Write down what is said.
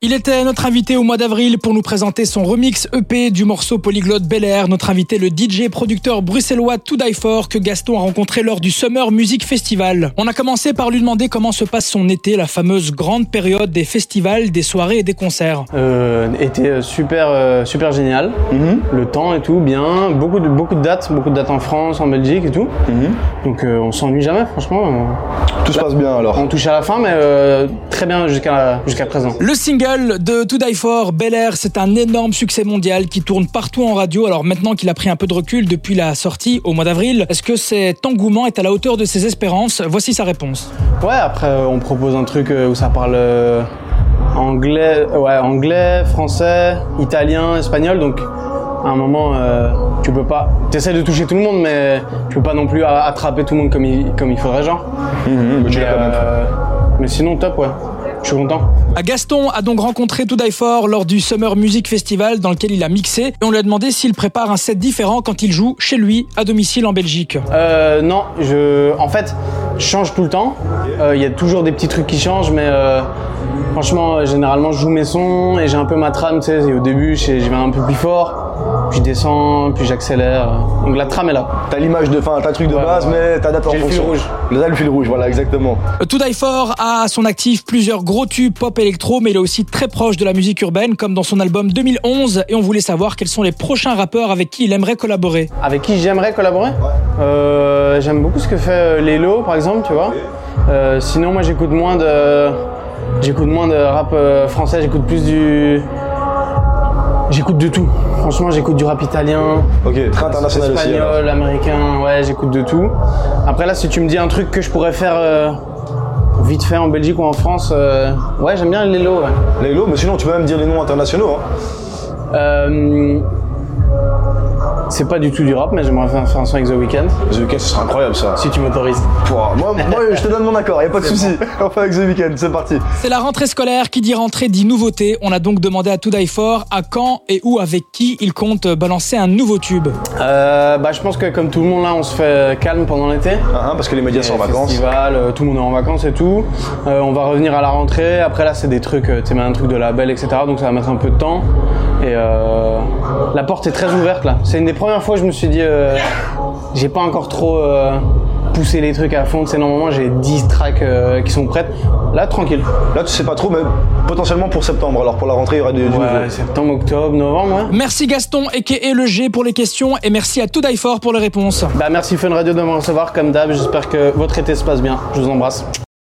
Il était notre invité au mois d'avril pour nous présenter son remix EP du morceau polyglotte Bel Air. Notre invité, le DJ producteur bruxellois To Die For que Gaston a rencontré lors du Summer Music Festival. On a commencé par lui demander comment se passe son été, la fameuse grande période des festivals, des soirées et des concerts. Euh, été super, euh, super génial. Mhm. Le temps et tout, bien. Beaucoup de, beaucoup de dates, beaucoup de dates en France, en Belgique et tout. Mhm. Donc euh, on s'ennuie jamais, franchement. Euh, Tout se passe bien alors. On touche à la fin, mais euh, très bien jusqu'à jusqu'à présent. Le single de To Die For, Bel Air, c'est un énorme succès mondial qui tourne partout en radio. Alors maintenant qu'il a pris un peu de recul depuis la sortie au mois d'avril, est-ce que cet engouement est à la hauteur de ses espérances? Voici sa réponse. Ouais, après euh, on propose un truc euh, où ça parle euh, anglais, ouais, anglais, français, italien, espagnol, donc à un moment euh, tu peux pas, t'essaies de toucher tout le monde, mais tu peux pas non plus attraper tout le monde comme il, comme il faudrait genre. Mhm, euh, mais sinon top ouais, je suis content. Gaston a donc rencontré To Die For lors du Summer Music Festival dans lequel il a mixé et on lui a demandé s'il prépare un set différent quand il joue chez lui à domicile en Belgique. Euh, non, je, en fait, change tout le temps. Euh, Il y a toujours des petits trucs qui changent, mais euh, franchement, euh, généralement, je joue mes sons et j'ai un peu ma trame. Tu sais, et au début, je vais un peu plus fort, puis je descends, puis j'accélère. Donc la trame est là. T'as l'image de fin, t'as le truc de Ouais, base, ouais. mais t'adaptes en J'ai le fil fonction. rouge. Là, le fil rouge, voilà, exactement. To Die For a à son actif plusieurs gros tubes pop électro, mais il est aussi très proche de la musique urbaine, comme dans son album 2011. Et on voulait savoir quels sont les prochains rappeurs avec qui il aimerait collaborer. Avec qui j'aimerais collaborer? Euh, J'aime beaucoup ce que fait Lelo, par exemple, tu vois. Euh, sinon, moi, j'écoute moins de, j'écoute moins de rap euh, français. J'écoute plus du, j'écoute de tout. Franchement, j'écoute du rap italien. Ok, très international aussi. Espagnol, américain, ouais, j'écoute de tout. Après là, si tu me dis un truc que je pourrais faire euh, vite fait en Belgique ou en France, euh, ouais, j'aime bien Lelo. Ouais. Lélo, mais sinon, tu peux même dire les noms internationaux. Hein. Euh, c'est pas du tout du rap, mais j'aimerais faire, faire un son avec The Weeknd, The Weeknd, ce serait incroyable ça. si tu m'autorises. Pouah, moi, moi, je te donne mon accord, y a pas de souci. On fait avec The Weeknd, c'est parti. C'est la rentrée scolaire qui dit rentrée dit nouveauté. On a donc demandé à To Die For à quand et où avec qui il compte balancer un nouveau tube. Euh, bah, je pense que comme tout le monde là, on se fait calme pendant l'été. Ah, hein, parce que les médias sont en vacances. Festival, euh, tout le monde est en vacances et tout. Euh, on va revenir à la rentrée. Après là, c'est des trucs, euh, tu sais, un truc de label, etc. Donc ça va mettre un peu de temps. Et euh, la porte est très ouverte là. C'est une des premières fois où je me suis dit, euh, j'ai pas encore trop euh, poussé les trucs à fond. C'est normalement j'ai 10 tracks euh, qui sont prêtes. Là, tranquille. Là, tu sais pas trop, mais potentiellement pour septembre. Alors pour la rentrée, il y aura du, du nouveau. Ouais, septembre, octobre, novembre. Ouais. Merci Gaston et le G pour les questions et merci à To Die For pour les réponses. Bah merci Fun Radio de me recevoir comme d'hab. J'espère que votre été se passe bien. Je vous embrasse.